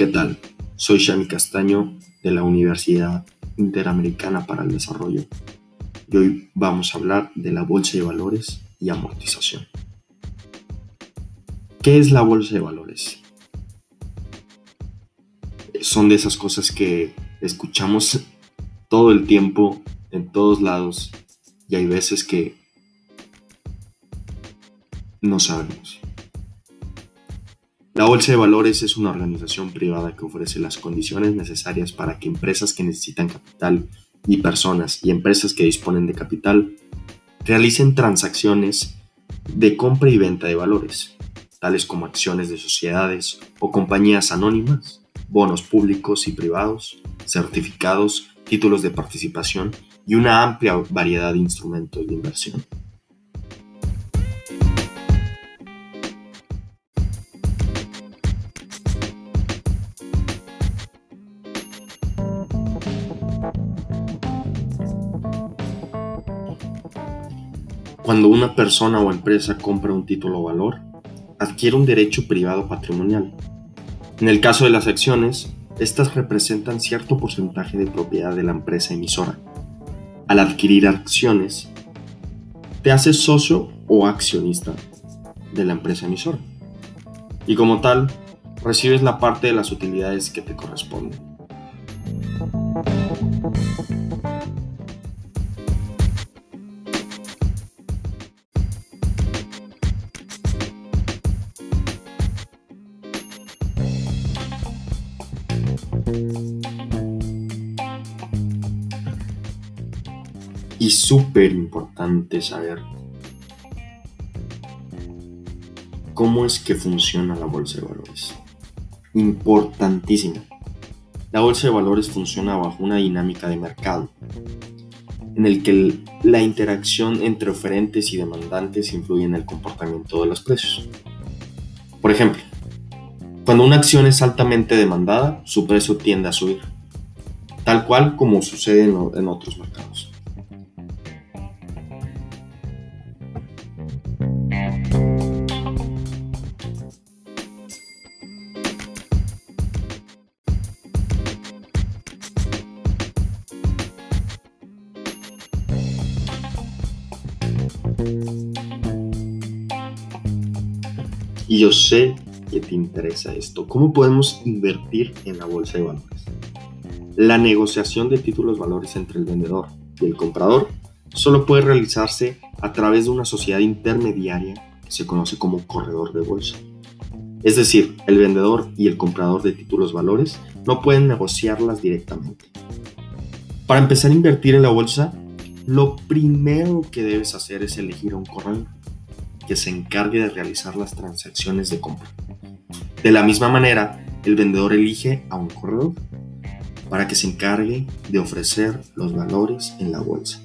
¿Qué tal? Soy Shami Castaño de la Universidad Interamericana para el Desarrollo y hoy vamos a hablar de la bolsa de valores y amortización. ¿Qué es la bolsa de valores? Son de esas cosas que escuchamos todo el tiempo, en todos lados, y hay veces que no sabemos. La Bolsa de Valores es una organización privada que ofrece las condiciones necesarias para que empresas que necesitan capital y personas y empresas que disponen de capital realicen transacciones de compra y venta de valores, tales como acciones de sociedades o compañías anónimas, bonos públicos y privados, certificados, títulos de participación y una amplia variedad de instrumentos de inversión. Cuando una persona o empresa compra un título o valor, adquiere un derecho privado patrimonial. En el caso de las acciones, estas representan cierto porcentaje de propiedad de la empresa emisora. Al adquirir acciones, te haces socio o accionista de la empresa emisora. Y como tal, recibes la parte de las utilidades que te corresponden. Y súper importante saber cómo es que funciona la bolsa de valores. Importantísimo. La bolsa de valores funciona bajo una dinámica de mercado, en el que la interacción entre oferentes y demandantes influye en el comportamiento de los precios. Por ejemplo, cuando una acción es altamente demandada, su precio tiende a subir, tal cual como sucede en, otros mercados. Y yo sé que te interesa esto. ¿Cómo podemos invertir en la bolsa de valores? La negociación de títulos valores entre el vendedor y el comprador solo puede realizarse a través de una sociedad intermediaria que se conoce como corredor de bolsa. Es decir, el vendedor y el comprador de títulos valores no pueden negociarlas directamente. Para empezar a invertir en la bolsa, lo primero que debes hacer es elegir a un corredor que se encargue de realizar las transacciones de compra. De la misma manera, el vendedor elige a un corredor para que se encargue de ofrecer los valores en la bolsa.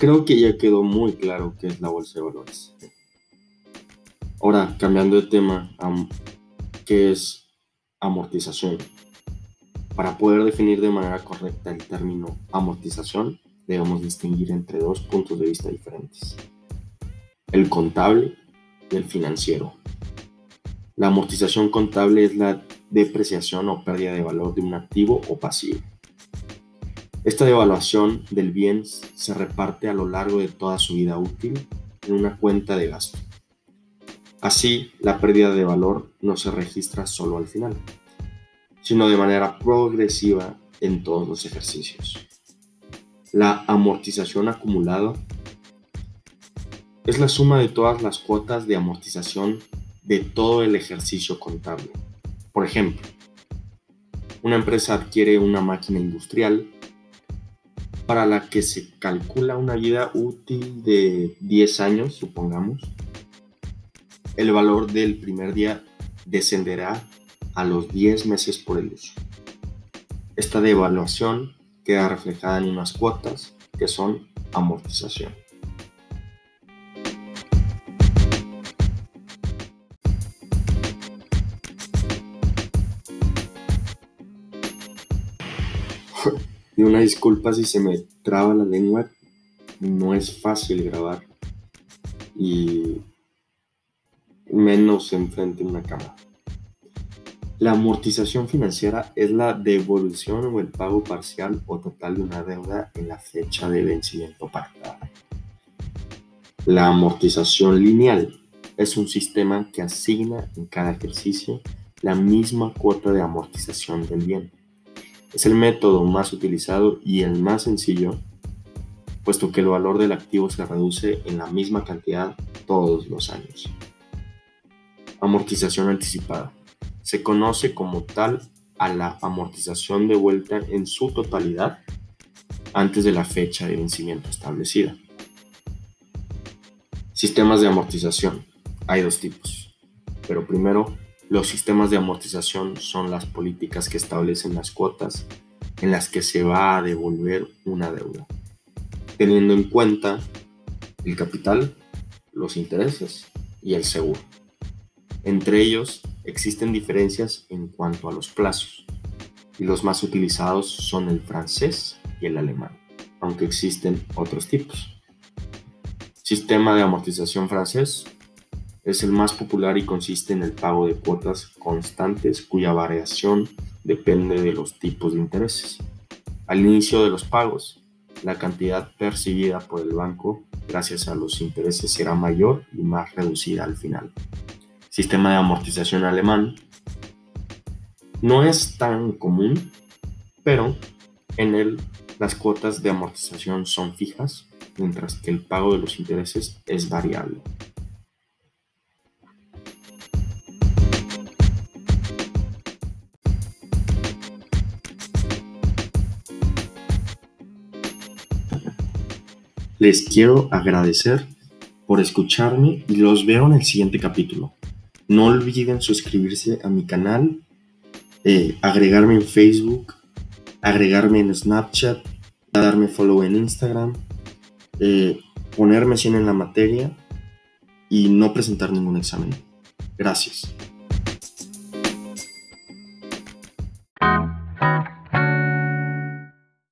Creo que ya quedó muy claro qué es la bolsa de valores. Ahora, cambiando de tema, ¿qué es amortización? Para poder definir de manera correcta el término amortización, debemos distinguir entre dos puntos de vista diferentes, el contable y el financiero. La amortización contable es la depreciación o pérdida de valor de un activo o pasivo. Esta devaluación del bien se reparte a lo largo de toda su vida útil en una cuenta de gasto. Así, la pérdida de valor no se registra solo al final, sino de manera progresiva en todos los ejercicios. La amortización acumulada es la suma de todas las cuotas de amortización de todo el ejercicio contable. Por ejemplo, una empresa adquiere una máquina industrial para la que se calcula una vida útil de 10 años, supongamos, el valor del primer día descenderá a los 10 meses por el uso. Esta devaluación queda reflejada en unas cuotas que son amortización. Y una disculpa si se me traba la lengua, no es fácil grabar y menos enfrente de una cámara. La amortización financiera es la devolución o el pago parcial o total de una deuda en la fecha de vencimiento pactada. La amortización lineal es un sistema que asigna en cada ejercicio la misma cuota de amortización del bien. Es el método más utilizado y el más sencillo, puesto que el valor del activo se reduce en la misma cantidad todos los años. Amortización anticipada se conoce como tal a la amortización de vuelta en su totalidad antes de la fecha de vencimiento establecida. Sistemas de amortización. Hay dos tipos. Pero primero, los sistemas de amortización son las políticas que establecen las cuotas en las que se va a devolver una deuda, teniendo en cuenta el capital, los intereses y el seguro. Entre ellos existen diferencias en cuanto a los plazos, y los más utilizados son el francés y el alemán, aunque existen otros tipos. Sistema de amortización francés es el más popular y consiste en el pago de cuotas constantes cuya variación depende de los tipos de intereses. Al inicio de los pagos, la cantidad percibida por el banco gracias a los intereses será mayor y más reducida al final sistema de amortización alemán. No es tan común, pero en él las cuotas de amortización son fijas, mientras que el pago de los intereses es variable. Les quiero agradecer por escucharme y los veo en el siguiente capítulo. No olviden suscribirse a mi canal, eh, agregarme en Facebook, agregarme en Snapchat, darme follow en Instagram, eh, ponerme 100 en la materia y no presentar ningún examen. Gracias.